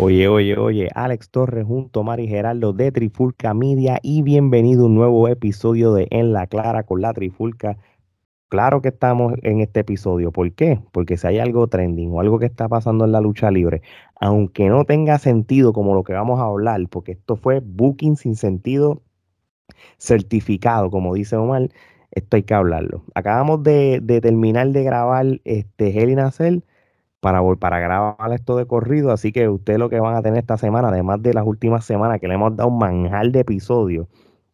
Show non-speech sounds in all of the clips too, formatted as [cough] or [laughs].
Oye, oye, oye, Alex Torres junto a Mari Geraldo de Trifulca Media y bienvenido a un nuevo episodio de En la Clara con la Trifulca. Claro que estamos en este episodio. ¿Por qué? Porque si hay algo trending o algo que está pasando en la lucha libre, aunque no tenga sentido como lo que vamos a hablar, porque esto fue booking sin sentido certificado, como dice Omar, esto hay que hablarlo. Acabamos de, terminar de grabar este Hell in para, para grabar esto de corrido. Así que ustedes lo que van a tener esta semana, además de las últimas semanas que le hemos dado un manjar de episodios,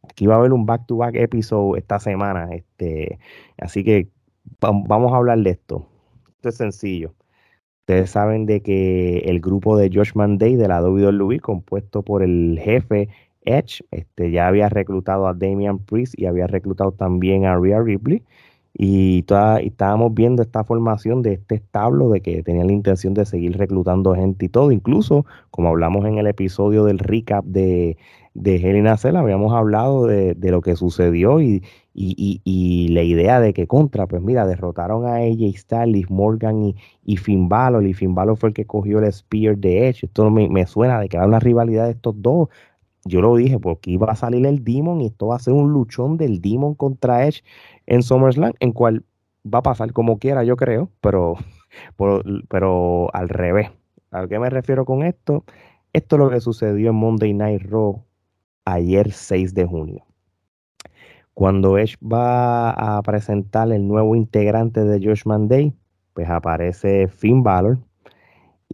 aquí va a haber un back-to-back episodio esta semana. Este, así que vamos a hablar de esto. Esto es sencillo. Ustedes saben de que el grupo de Josh Day de la WWE, compuesto por el jefe Edge, este, ya había reclutado a Damian Priest y había reclutado también a Rhea Ripley. Y, toda, estábamos viendo esta formación de este establo de que tenían la intención de seguir reclutando gente y todo. Incluso, como hablamos en el episodio del recap de, de Helena Cell, habíamos hablado de, lo que sucedió y, y, la idea de que contra, pues mira, derrotaron a AJ Styles, Morgan y, Finn Balor. Y Finn fue el que cogió el Spear de Edge. Esto me, me suena de que era una rivalidad de estos dos yo lo dije, porque iba a salir el Demon y esto va a ser un luchón del Demon contra Edge en SummerSlam, en cual va a pasar como quiera, yo creo, pero, [laughs] pero, al revés. ¿A qué me refiero con esto? Esto es lo que sucedió en Monday Night Raw ayer 6 de junio. Cuando Edge va a presentar el nuevo integrante de Josh Day, pues aparece Finn Balor,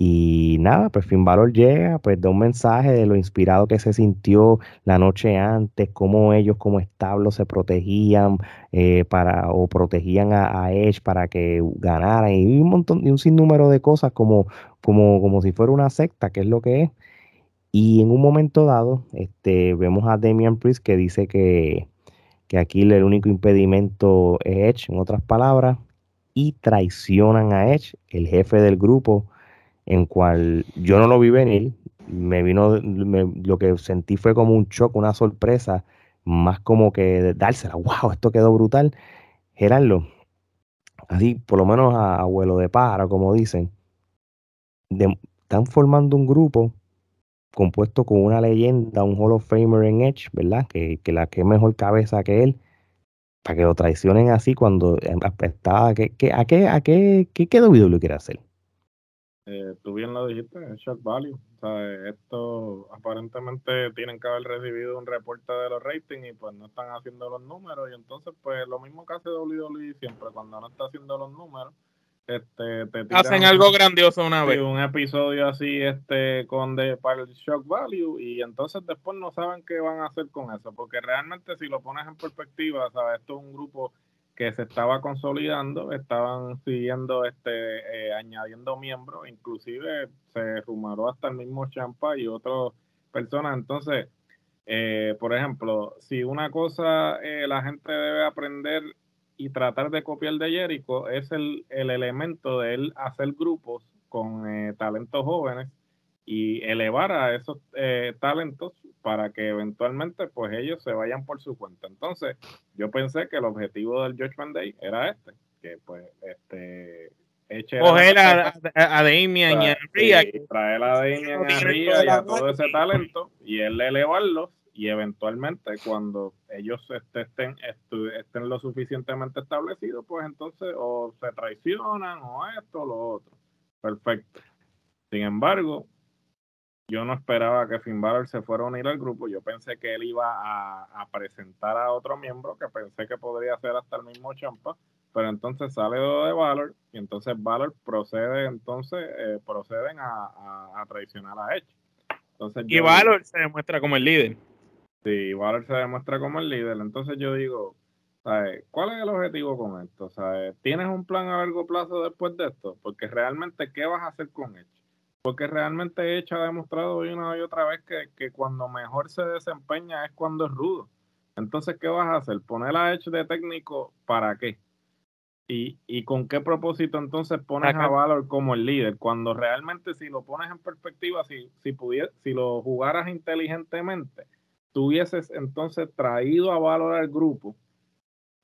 y nada, pues Finn Balor llega, pues da un mensaje de lo inspirado que se sintió la noche antes, cómo ellos como establo se protegían eh, para, o protegían a, Edge para que ganaran, y un montón, y un sinnúmero de cosas como, como, como si fuera una secta, que es lo que es. Y en un momento dado, este, vemos a Damian Priest que dice que, que aquí el único impedimento es Edge, en otras palabras, y traicionan a Edge, el jefe del grupo en cual yo no lo vi venir, me vino, lo que sentí fue como un shock, una sorpresa, más como que dársela, wow, esto quedó brutal. Gerardo, así por lo menos a abuelo de pájaro, como dicen, están formando un grupo compuesto con una leyenda, un Hall of Famer en Edge, ¿verdad? Que, la que mejor cabeza que él, para que lo traicionen así cuando eh, estaba, ¿a qué, a qué, a qué, qué, qué lo quiere hacer? Eh, tú bien lo dijiste, es shock value. O sea, esto aparentemente tienen que haber recibido un reporte de los ratings y pues no están haciendo los números. Y entonces, pues lo mismo que hace WWE siempre, cuando no está haciendo los números, este, te hacen algo grandioso una vez. Un episodio así este con de, para el shock value y entonces después no saben qué van a hacer con eso. Porque realmente si lo pones en perspectiva, ¿sabes? esto es un grupo que se estaba consolidando, estaban siguiendo, este, eh, añadiendo miembros, inclusive se rumoró hasta el mismo Champa y otras personas. Entonces, eh, por ejemplo, si una cosa eh, la gente debe aprender y tratar de copiar de Jericho es el, el elemento de él hacer grupos con talentos jóvenes y elevar a esos talentos para que eventualmente pues ellos se vayan por su cuenta. Entonces, yo pensé que el objetivo del Judgment Day era este, que pues este coger a, a, Damian y a Ria, traer a Damian y a Ria y a todo ese talento y él elevarlos y eventualmente cuando ellos estén, estén lo suficientemente establecidos, pues entonces o se traicionan o esto o lo otro. Perfecto. Sin embargo, yo no esperaba que Finn Balor se fuera a unir al grupo. Yo pensé que él iba a, presentar a otro miembro, que pensé que podría ser hasta el mismo Champa. Pero entonces sale de Valor y entonces Valor procede, entonces eh, proceden a, traicionar a Edge. Entonces y Valor se demuestra como el líder. Sí, Valor se demuestra como el líder. Entonces yo digo, ¿cuál es el objetivo con esto? ¿Tienes un plan a largo plazo después de esto? Porque realmente, ¿qué vas a hacer con Edge? Porque realmente Edge ha demostrado una y otra vez que, cuando mejor se desempeña es cuando es rudo. Entonces, ¿qué vas a hacer? ¿Poner a Edge de técnico para qué? ¿Y, y con qué propósito entonces pones a Valor como el líder? Cuando realmente si lo pones en perspectiva, si, si, si lo jugaras inteligentemente, tuvieses entonces traído a Valor al grupo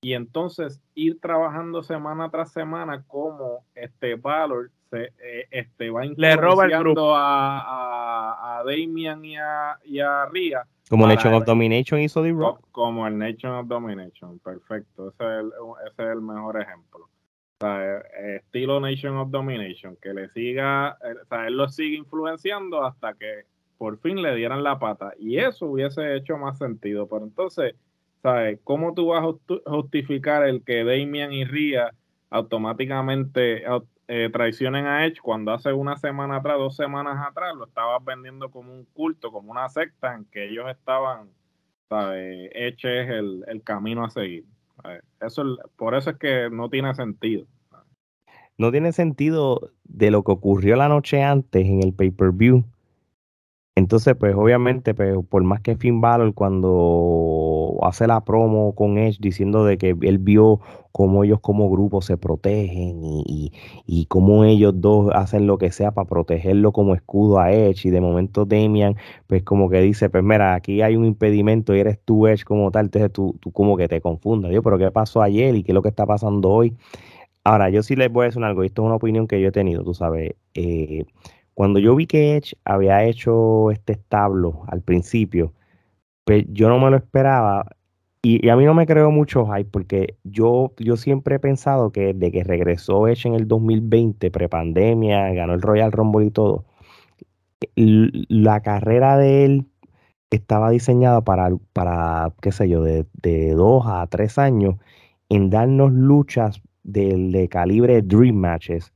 y entonces ir trabajando semana tras semana como este Valor se, eh, este, va Le roba el influenciando a, a, a Damian y a, y a Ria Como Nation of Domination hizo The Rock. co- como el Nation of Domination. Perfecto, ese es el, ese es el mejor ejemplo. O sea, eh, estilo Nation of Domination, que le siga, o sea, él lo sigue influenciando hasta que por fin le dieran la pata. Y eso hubiese hecho más sentido. Pero entonces, ¿sabes? ¿Cómo tú vas a justificar el que Damian y Ria automáticamente au- eh, traicionen a Edge cuando hace una semana atrás, dos semanas atrás, lo estabas vendiendo como un culto, como una secta en que ellos estaban, ¿sabes? Edge es el, el camino a seguir. Eso es- por eso es que no tiene sentido. No tiene sentido de lo que ocurrió la noche antes en el pay-per-view. Entonces, pues obviamente, pues, por más que Finn Balor cuando hace la promo con Edge diciendo de que él vio cómo ellos como grupo se protegen y, y, y cómo ellos dos hacen lo que sea para protegerlo como escudo a Edge y de momento Damian pues como que dice, pues mira, aquí hay un impedimento y eres tú Edge como tal, entonces tú, tú como que te confundas, Dios, pero ¿qué pasó ayer y qué es lo que está pasando hoy? Ahora, yo sí les voy a decir algo, esto es una opinión que yo he tenido, tú sabes. eh, cuando yo vi que Edge había hecho este establo al principio, pues yo no me lo esperaba. Y, a mí no me creo mucho hype, porque yo, yo siempre he pensado que desde que regresó Edge en el 2020, prepandemia, ganó el Royal Rumble y todo, la carrera de él estaba diseñada para, para qué sé yo, de, de dos a tres años en darnos luchas de, de calibre Dream Matches.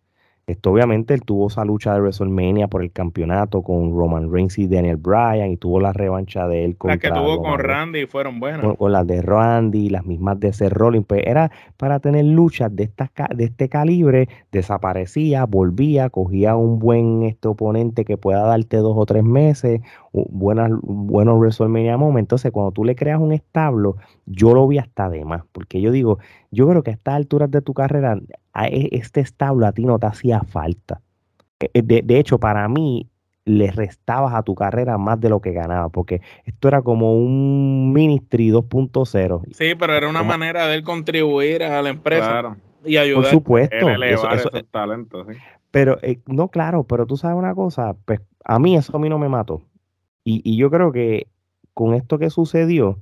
Esto obviamente él tuvo esa lucha de WrestleMania por el campeonato con Roman Reigns y Daniel Bryan y tuvo la revancha de él Las que tuvo con Roman Randy fueron buenas. con, con las de Randy, las mismas de Seth Rollins, pues era para tener luchas de, estas, de este calibre, desaparecía, volvía, cogía un buen este oponente que pueda darte dos o tres meses, buenas, buenos WrestleMania momentos. Entonces, cuando tú le creas un establo, yo lo vi hasta de más, porque yo digo, yo creo que a estas alturas de tu carrera, este establo a ti no te hacía falta. Eh, De, de hecho, para mí, le restabas a tu carrera más de lo que ganaba, porque esto era como un Ministry 2.0. Sí, pero era una Como- manera de él contribuir a la empresa Claro, y Por ayudar. supuesto. era eso- elevar eso- esos talentos. ¿sí? pero, eh, no, claro, pero tú sabes una cosa, pues a mí eso a mí no me mató. Y, y yo creo que con esto que sucedió,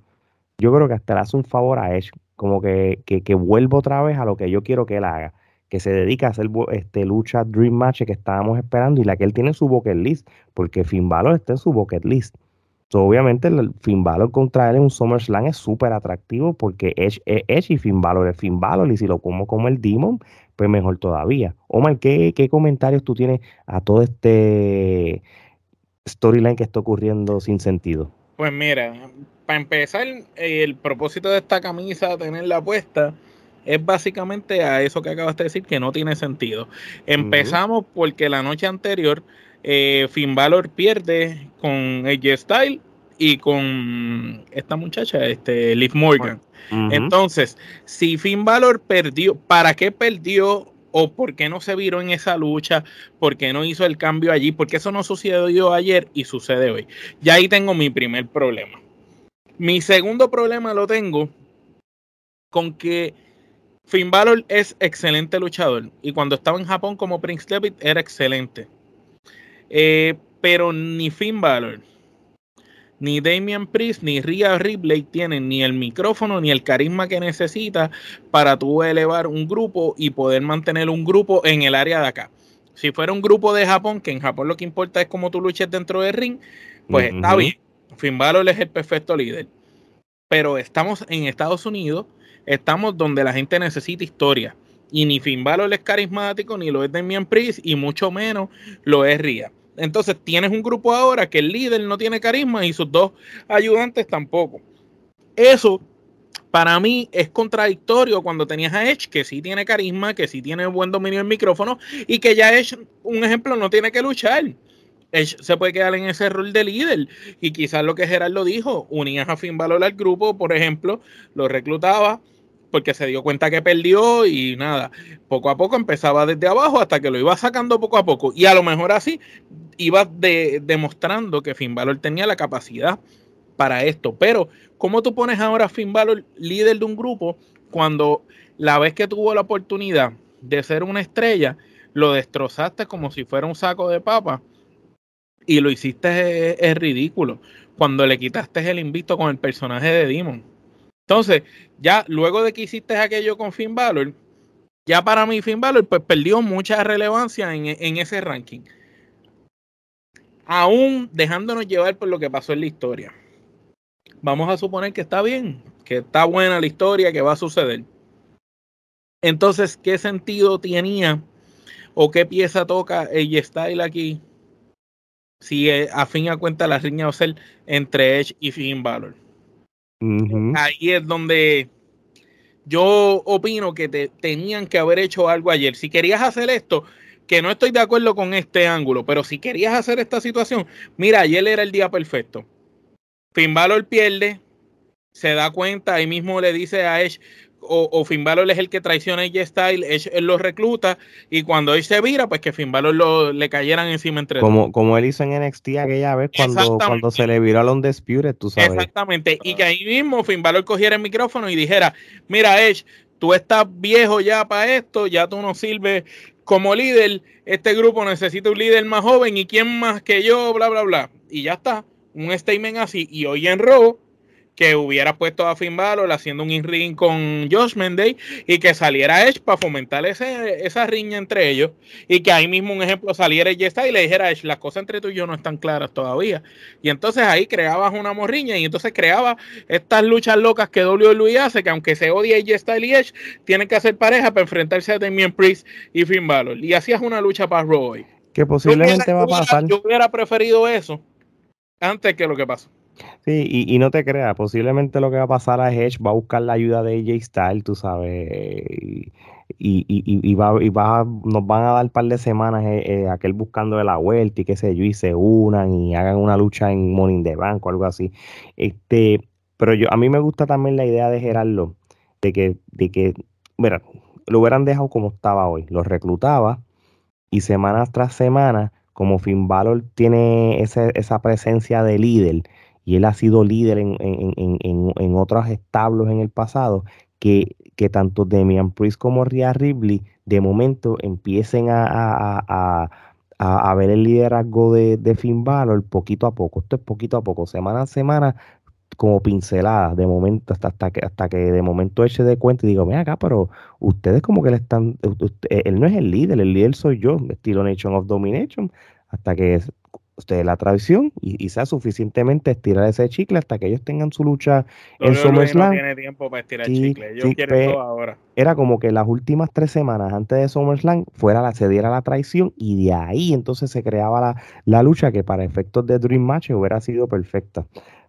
yo creo que hasta le hace un favor a Edge, como que, que, que vuelva otra vez a lo que yo quiero que él haga, que se dedica a hacer este, lucha Dream Match que estábamos esperando y la que él tiene en su bucket list, porque Finn Balor está en su bucket list. So, obviamente el Finn Balor contra él en un SummerSlam es súper atractivo porque Edge, es Edge y Finn Balor es Finn Balor y si lo como como el Demon, pues mejor todavía. Omar, ¿qué, qué comentarios tú tienes a todo este storyline que está ocurriendo sin sentido? Pues mira, para empezar, el propósito de esta camisa, tenerla puesta, es básicamente a eso que acabas de decir, que no tiene sentido. Empezamos porque la noche anterior, eh, Finn Balor pierde con AJ Style y con esta muchacha, este, Liv Morgan. Entonces, si Finn Balor perdió, ¿para qué perdió? ¿O por qué no se viró en esa lucha? ¿Por qué no hizo el cambio allí? Porque eso no sucedió ayer y sucede hoy. Ya ahí tengo mi primer problema. Mi segundo problema lo tengo con que Finn Balor es excelente luchador y cuando estaba en Japón como Prince Devitt era excelente. Eh, pero ni Finn Balor, ni Damian Priest, ni Rhea Ripley tienen ni el micrófono ni el carisma que necesita para tú elevar un grupo y poder mantener un grupo en el área de acá. Si fuera un grupo de Japón, que en Japón lo que importa es cómo tú luches dentro del ring, pues está bien. Finn Balor es el perfecto líder. Pero estamos en Estados Unidos, estamos donde la gente necesita historia. Y ni Finn Balor es carismático, ni lo es Damian Priest, y mucho menos lo es Rhea. Entonces tienes un grupo ahora que el líder no tiene carisma y sus dos ayudantes tampoco. Eso para mí es contradictorio cuando tenías a Edge, que sí tiene carisma, que sí tiene buen dominio del micrófono y que ya Edge, un ejemplo, no tiene que luchar. Se puede quedar en ese rol de líder. Y quizás lo que Gerardo dijo, unías a Finn Balor al grupo, por ejemplo, lo reclutaba porque se dio cuenta que perdió y nada, poco a poco empezaba desde abajo hasta que lo iba sacando poco a poco. Y a lo mejor así iba de- demostrando que Finn tenía la capacidad para esto, pero ¿cómo tú pones ahora a Finn Balor líder de un grupo cuando la vez que tuvo la oportunidad de ser una estrella lo destrozaste como si fuera un saco de papa y lo hiciste es, ridículo cuando le quitaste el invicto con el personaje de Demon. Entonces, ya luego de que hiciste aquello con Finn Balor, ya para mí Finn Balor pues perdió mucha relevancia en, en ese ranking. Aún dejándonos llevar por lo que pasó en la historia. Vamos a suponer que está bien, que está buena la historia, que va a suceder. Entonces, ¿qué sentido tenía o qué pieza toca el Style aquí si a fin a cuenta la riña va a ser entre Edge y Finn Balor. Ahí es donde yo opino que te, tenían que haber hecho algo ayer. Si querías hacer esto, que no estoy de acuerdo con este ángulo, pero si querías hacer esta situación, mira, ayer era el día perfecto. Finn Balor pierde, se da cuenta, ahí mismo le dice a Edge, o, o Finn Balor es el que traiciona a AJ Style, él, lo recluta y cuando él se vira, pues que Finn Balor lo, le cayeran encima entre como, Como él hizo en NXT aquella vez cuando, cuando se le viró a Undisputed, tú sabes. Exactamente, y que ahí mismo Finn Balor cogiera el micrófono y dijera, mira Edge, tú estás viejo ya para esto, ya tú no sirves como líder, este grupo necesita un líder más joven y quién más que yo, bla, bla, bla. Y ya está, un statement así. Y hoy en Raw que hubiera puesto a Finn Balor haciendo un in-ring con Josh Mendey y que saliera Edge para fomentar ese, esa riña entre ellos y que ahí mismo un ejemplo saliera Edge y le dijera Edge, las cosas entre tú y yo no están claras todavía. Y entonces ahí creabas una morriña y entonces creaba estas luchas locas que WWE hace, que aunque se odie Edge Style y Edge, tienen que hacer pareja para enfrentarse a Damien Priest y Finn Balor. Y hacías una lucha para Roy. Que posiblemente va a pasar. Yo hubiera preferido eso antes que lo que pasó. Sí, y, no te creas, posiblemente lo que va a pasar es Edge va a buscar la ayuda de AJ Styles, tú sabes, y, y, va, y va, nos van a dar un par de semanas eh, eh, aquel buscando de la vuelta y qué sé yo, y se unan y hagan una lucha en Morning the Bank o algo así. Este, pero yo, a mí me gusta también la idea de Gerardo, de que, de que, mira, lo hubieran dejado como estaba hoy, lo reclutaba y semana tras semana, como Finn Balor tiene esa presencia de líder, y él ha sido líder en, otros establos en el pasado, que, que tanto Demian Priest como Rhea Ripley de momento empiecen a, ver el liderazgo de, de, Finn Balor poquito a poco. Esto es poquito a poco, semana a semana, como pinceladas, de momento, hasta, hasta, que, hasta que de momento se dé cuenta y digo, mira acá, pero ustedes como que le están, él no es el líder, el líder soy yo, estilo Nation of Domination, hasta que usted la tradición y, sea suficientemente estirar ese chicle hasta que ellos tengan su lucha en SummerSlam. No tiene tiempo para estirar el chicle. Yo quiero todo ahora. Era como que las últimas tres semanas antes de SummerSlam fuera la, se diera la traición y de ahí entonces se creaba la, la lucha que para efectos de Dream Match hubiera sido perfecta.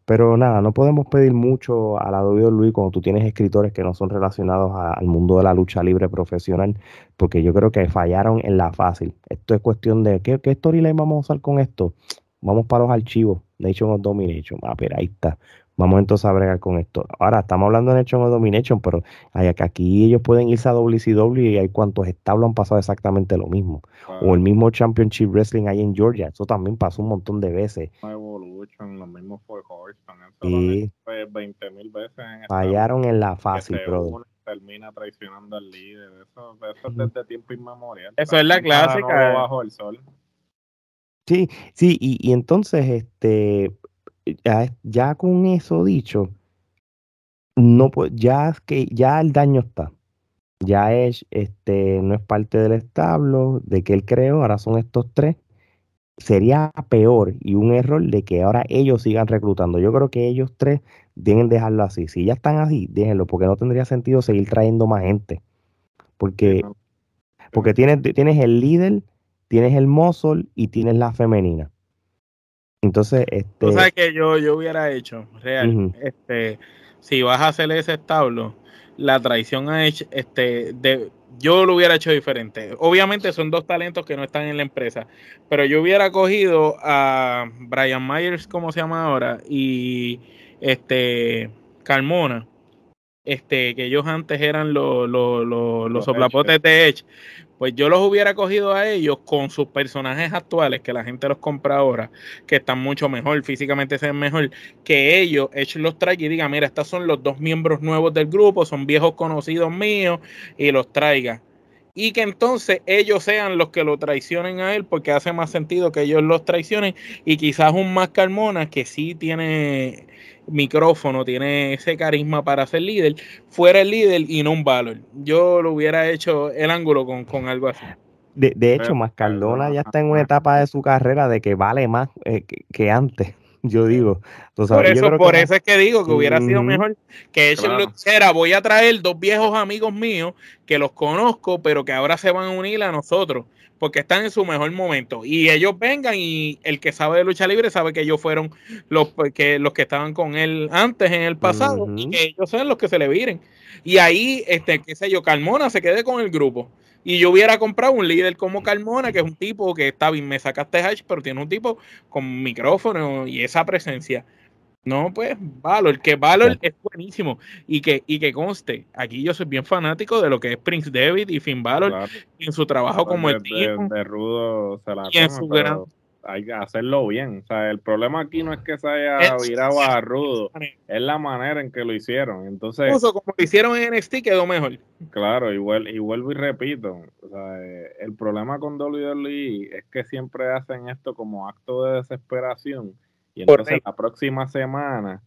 Pero nada, no podemos pedir mucho a la WWE cuando tú tienes escritores que no son relacionados al mundo de la lucha libre profesional, porque yo creo que fallaron en la fácil. Esto es cuestión de, ¿qué, qué storyline vamos a usar con esto? Vamos para los archivos, Nation of Domination. Ah, pero ahí está. Vamos entonces a bregar con esto. Ahora, estamos hablando de Nation of Domination, pero aquí ellos pueden irse a WCW y hay cuantos establos han pasado exactamente lo mismo. O el mismo Championship Wrestling ahí en Georgia. Eso también pasó un montón de veces. Evolution, los mismos Four Horsemen. Y 20 mil veces. En fallaron en la fácil, pero termina traicionando al líder. Eso, eso es desde tiempo inmemorial. Eso es la clásica. Bajo el sol. Sí, sí, y, y entonces, este, ya, con eso dicho, no ya que ya el daño está. Ya es, este, no es parte del establo de que él creó, ahora son estos tres. Sería peor y un error de que ahora ellos sigan reclutando. Yo creo que ellos tres deben dejarlo así. Si ya están así, déjenlo, porque no tendría sentido seguir trayendo más gente. Porque, porque tienes, tienes el líder, tienes el muscle y tienes la femenina. Entonces, este. Tú sabes que yo, yo hubiera hecho, real, este, si vas a hacer ese establo, la traición a Edge, este, de, yo lo hubiera hecho diferente. Obviamente son dos talentos que no están en la empresa, pero yo hubiera cogido a Brian Myers, como se llama ahora, y este Carmona, este, que ellos antes eran los, los, los, los soplapotes de Edge, pues yo los hubiera cogido a ellos con sus personajes actuales, que la gente los compra ahora, que están mucho mejor, físicamente se ven mejor, que ellos, Edge los traiga y diga, mira, estos son los dos miembros nuevos del grupo, son viejos conocidos míos, y los traiga. y que entonces ellos sean los que lo traicionen a él porque hace más sentido que ellos los traicionen y quizás un más Carmona que sí tiene micrófono, tiene ese carisma para ser líder, fuera el líder y no un valor. Yo lo hubiera hecho el ángulo con, con algo así. De, de hecho, Mascardona ya está en una etapa de su carrera de que vale más eh, que, antes yo digo. por eso, por eso es que digo que hubiera sido mejor que ellos lo hiciera. Voy a traer dos viejos amigos míos que los conozco, pero que ahora se van a unir a nosotros porque están en su mejor momento. Y ellos vengan y el que sabe de lucha libre sabe que ellos fueron los que, los que estaban con él antes en el pasado y que ellos sean los que se le viren. Y ahí, este, qué sé yo, Carmona se quede con el grupo. Y yo hubiera comprado un líder como Carmona, que es un tipo que está bien, me sacaste hash, pero tiene un tipo con micrófono y esa presencia. No, pues Valor, que Valor es buenísimo y que, y que conste, aquí yo soy bien fanático de lo que es Prince David y Finn Valor en su trabajo como el tío. De, rudo se la hay que hacerlo bien. O sea, el problema aquí no es que se haya virado a rudo, es la manera en que lo hicieron. Entonces, Incluso como lo hicieron en NXT quedó mejor. Claro, y, y vuelvo y repito, o sea, eh, el problema con WWE es que siempre hacen esto como acto de desesperación y entonces la próxima semana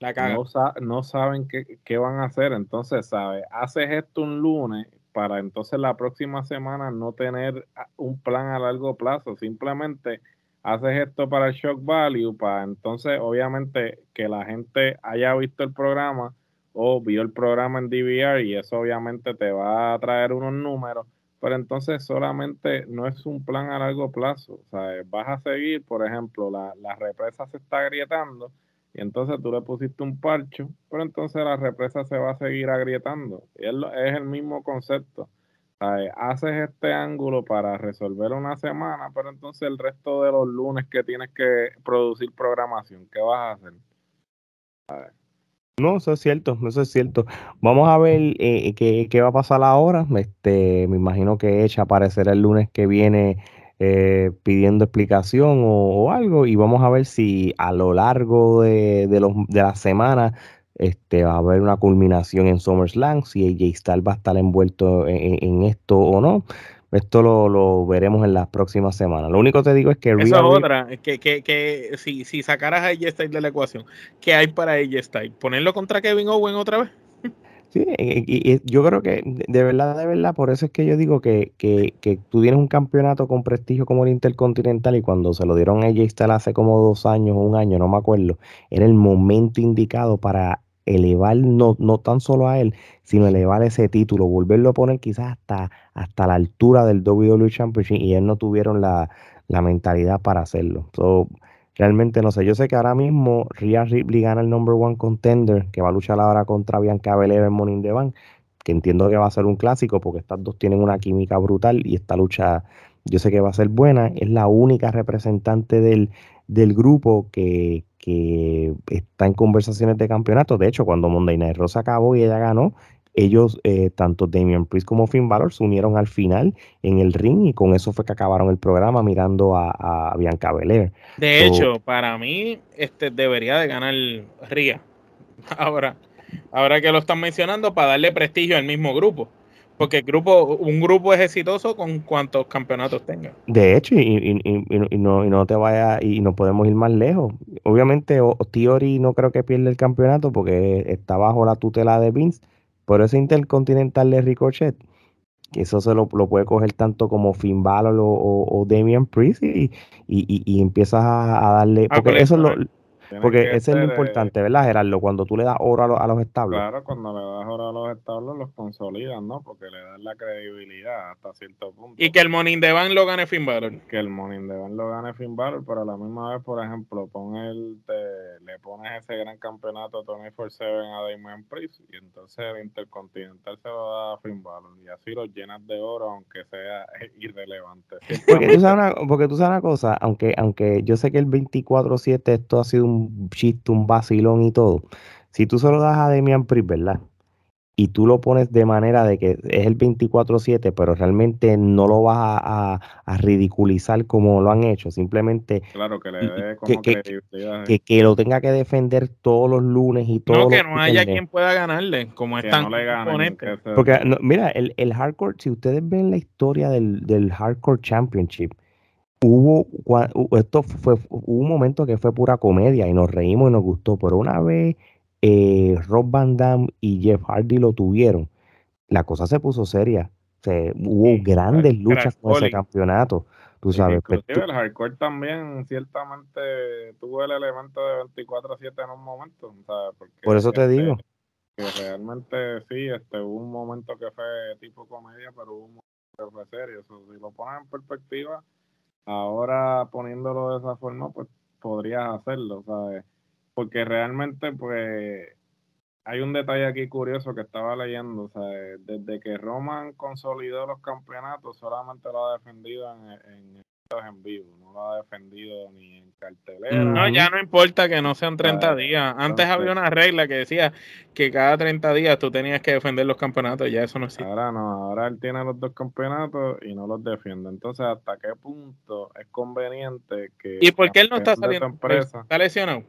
no, no, saben qué, qué, van a hacer. Entonces, ¿sabes? Haces esto un lunes para entonces la próxima semana no tener un plan a largo plazo. Simplemente haces esto para el shock value, para entonces obviamente que la gente haya visto el programa o vio el programa en DVR y eso obviamente te va a traer unos números pero entonces solamente no es un plan a largo plazo. O sea, vas a seguir, por ejemplo, la, represa se está agrietando y entonces tú le pusiste un parcho, pero entonces la represa se va a seguir agrietando. Y es, es el mismo concepto. Haces este ángulo para resolver una semana, pero entonces el resto de los lunes que tienes que producir programación, ¿qué vas a hacer? No, eso es cierto, eso es cierto. Vamos a ver eh, qué, qué, va a pasar ahora. Este, me imagino que Echa aparecerá el lunes que viene eh, pidiendo explicación o, algo y vamos a ver si a lo largo de, de, los, de la semana este, va a haber una culminación en SummerSlam, si AJ Styles va a estar envuelto en esto o no. Esto lo, veremos en las próximas semanas. Lo único que te digo es que... Eso es otra, que, que, que si, si sacaras a AJ Styles de la ecuación, ¿qué hay para AJ Styles? ¿Ponerlo contra Kevin Owen otra vez? Sí, y, yo creo que de verdad, de verdad, por eso es que yo digo que, que, que tú tienes un campeonato con prestigio como el Intercontinental y cuando se lo dieron a AJ Styles hace como dos años o un año, no me acuerdo, era el momento indicado para elevar no, no tan solo a él, sino elevar ese título, volverlo a poner quizás hasta, hasta la altura del WWE Championship y él no tuvieron la, mentalidad para hacerlo. realmente no sé, yo sé que ahora mismo Rhea Ripley gana el number one contender, que va a luchar ahora contra Bianca Belair en Morning the Bank, que entiendo que va a ser un clásico porque estas dos tienen una química brutal y esta lucha yo sé que va a ser buena, es la única representante del, del grupo que, que está en conversaciones de campeonato. De hecho, cuando Monday Night Raw acabó y ella ganó, ellos, eh, tanto Damian Priest como Finn Balor, se unieron al final en el ring y con eso fue que acabaron el programa mirando a, Bianca Belair. De hecho, para mí, este debería de ganar Ria. [laughs] Ahora, ahora que lo están mencionando, para darle prestigio al mismo grupo. Porque el grupo, un grupo es exitoso con cuantos campeonatos tenga. De hecho, y, no, y no te vaya, y no podemos ir más lejos. Obviamente, Theory no creo que pierda el campeonato porque está bajo la tutela de Vince, pero ese Intercontinental de Ricochet, eso se lo, puede coger tanto como Finn Balor o, o, Damian Priest y, y, empiezas a, darle, ah, porque eso es lo porque ese es lo importante, ¿verdad, Gerardo? Cuando tú le das oro a, los establos. Claro, cuando le das oro a los establos, los consolidan, ¿no? Porque le dan la credibilidad hasta cierto punto. Y que el Morning de Van lo gane Finn Balor. Que el Morning de Van lo gane Finn Balor, pero a la misma vez, por ejemplo, pon el, le pones ese gran campeonato 24-7 a Damien Priest y entonces el Intercontinental se lo da a Finn Balor y así lo llenas de oro, aunque sea [laughs] irrelevante. Porque tú sabes una, porque tú sabes una cosa, aunque, aunque yo sé que el 24-7 esto ha sido un chiste, un vacilón y todo. Si tú solo das a Demian Priest, ¿verdad? y tú lo pones de manera de que es el 24/7, pero realmente no lo vas a, ridiculizar como lo han hecho, simplemente claro, que, le dé como que, que, lo tenga que defender todos los lunes y todo. No, que no haya quien pueda ganarle, como es tan Porque mira, el, el, hardcore, si ustedes ven la historia del, del hardcore championship, hubo esto fue hubo un momento que fue pura comedia y nos reímos y nos gustó, pero una vez eh, Rob Van Damme y Jeff Hardy lo tuvieron, la cosa se puso seria. Se, hubo grandes luchas con ese campeonato. Tú sabes, pues, Inclusive el hardcore también ciertamente tuvo el elemento de 24-7 en un momento. Por eso te digo. Que realmente sí, este, hubo un momento que fue tipo comedia, pero hubo un momento que fue serio. si lo pones en perspectiva, ahora poniéndolo de esa forma, pues podrías hacerlo, ¿sabes? porque realmente pues hay un detalle aquí curioso que estaba leyendo, sea, desde que Roman consolidó los campeonatos solamente lo ha defendido en, en en vivo, no lo ha defendido ni en cartelera. No, ya no importa que no sean 30 días. Antes había una regla que decía que cada 30 días tú tenías que defender los campeonatos, ya eso no existe. Ahora no, ahora él tiene los dos campeonatos y no los defiende. Entonces, ¿hasta qué punto es conveniente que... ¿Y por qué él no está saliendo? Empresa, ¿Está lesionado?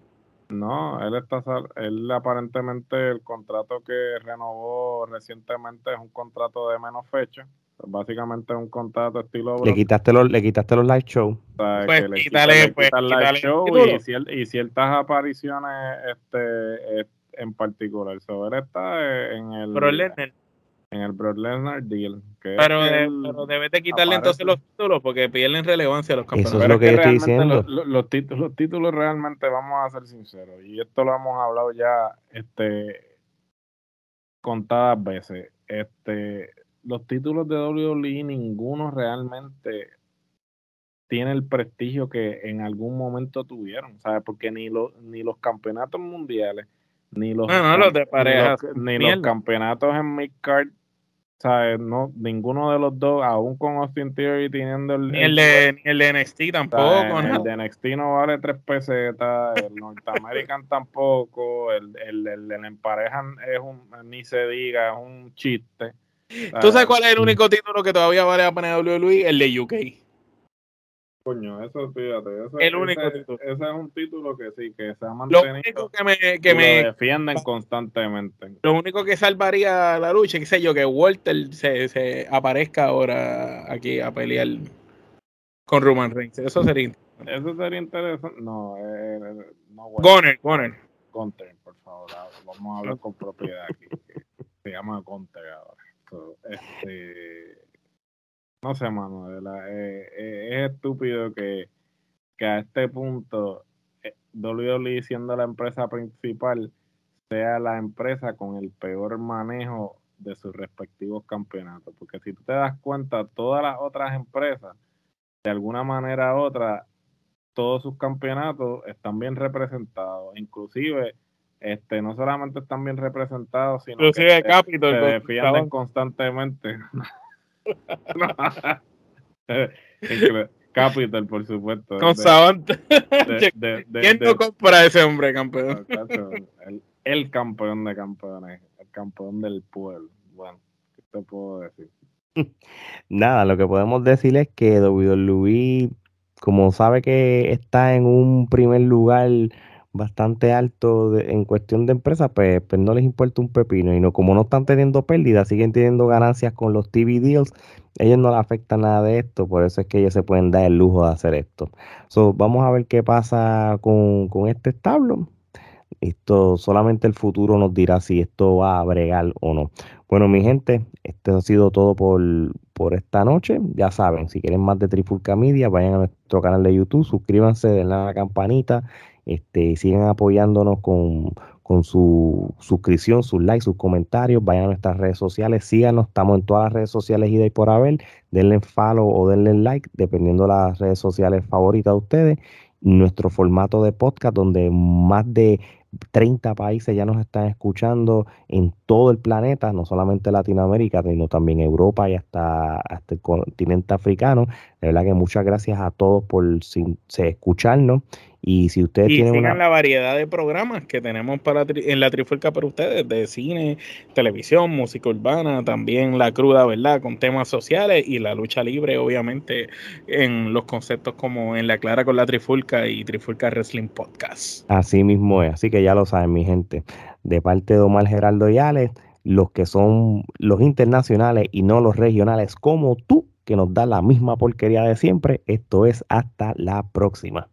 No, él está él aparentemente el contrato que renovó recientemente es un contrato de menos fecha. Básicamente un contrato estilo Le quitaste los le quitaste los live show. pues quítale, pues, live show y y ciertas apariciones este en particular, so, él está en el en el Broad Lesnar deal. pero, pero debes de quitarle entonces los títulos porque pierden relevancia los campeonatos. Eso es lo que, yo estoy diciendo. Los, títulos, los títulos realmente, vamos a ser sinceros, y esto lo hemos hablado ya este contadas veces. Este, los títulos de WWE, ninguno realmente tiene el prestigio que en algún momento tuvieron, ¿sabes? Porque ni los, ni los campeonatos mundiales, ni los, ni los, campeonatos en midcard ¿sabes? No, ninguno de los dos, aún con Austin Theory teniendo el. Ni el, de, el de NXT tampoco. El de NXT no vale tres pesetas, el North American [laughs] tampoco, el, el, el, el emparejan es un, ni se diga, es un chiste. ¿Tú sabes cuál es el único título que todavía vale la pena de WWE? El de UK. Coño, eso fíjate. Eso, el único título. Ese es un título que sí, que se ha mantenido. Lo único que me. Que me defienden constantemente. Lo único que salvaría la lucha, qué sé yo, que Walter se, se aparezca ahora aquí a pelear con Roman Reigns. Eso sería interesante. Eso sería interesante. No, eh, eh no Goner, Goner. Gunter, por favor. Vamos a hablar con propiedad aquí. se llama Gunter ahora. Este no sé, mano, eh, eh, es estúpido que, a este punto eh, WWE siendo la empresa principal sea la empresa con el peor manejo de sus respectivos campeonatos. Porque si tú te das cuenta, todas las otras empresas, de alguna manera u otra, todos sus campeonatos están bien representados. Inclusive, este, no solamente están bien representados, sino que se, defienden constantemente. [laughs] Capital, por supuesto. Con Sabante. ¿Quién no compra a ese hombre campeón? El, campeón de campeones, el campeón del pueblo. Bueno, ¿qué te puedo decir? [laughs] Nada, lo que podemos decir es que WWE, como sabe que está en un primer lugar bastante alto en cuestión de empresa, pues, pues, no les importa un pepino. Y no, como no están teniendo pérdidas, siguen teniendo ganancias con los TV deals, ellos no les afecta nada de esto, por eso es que ellos se pueden dar el lujo de hacer esto. Vamos a ver qué pasa con, este establo. Esto solamente el futuro nos dirá si esto va a bregar o no. Bueno, mi gente, esto ha sido todo por, por esta noche. Ya saben, si quieren más de Trifulca Media, vayan a nuestro canal de YouTube, suscríbanse, denle a la campanita este, sigan apoyándonos con, su suscripción, sus likes, sus comentarios. Vayan a nuestras redes sociales, síganos. Estamos en todas las redes sociales y de ahí por haber. Denle follow o denle like, dependiendo de las redes sociales favoritas de ustedes. Nuestro formato de podcast, donde más de 30 países ya nos están escuchando en todo el planeta, no solamente Latinoamérica, sino también Europa y hasta, hasta el continente africano. De verdad que muchas gracias a todos por escucharnos Y si ustedes y tienen sigan una... la variedad de programas que tenemos para tri- en la Trifulca para ustedes, de cine, televisión, música urbana, también la cruda, ¿verdad? Con temas sociales y la lucha libre, obviamente, en los conceptos como en la Clara con la Trifulca y Trifulca Wrestling Podcast. Así mismo es, así que ya lo saben, mi gente. De parte de Omar Geraldo y Alex, los que son los internacionales y no los regionales como tú, que nos da la misma porquería de siempre. Esto es hasta la próxima.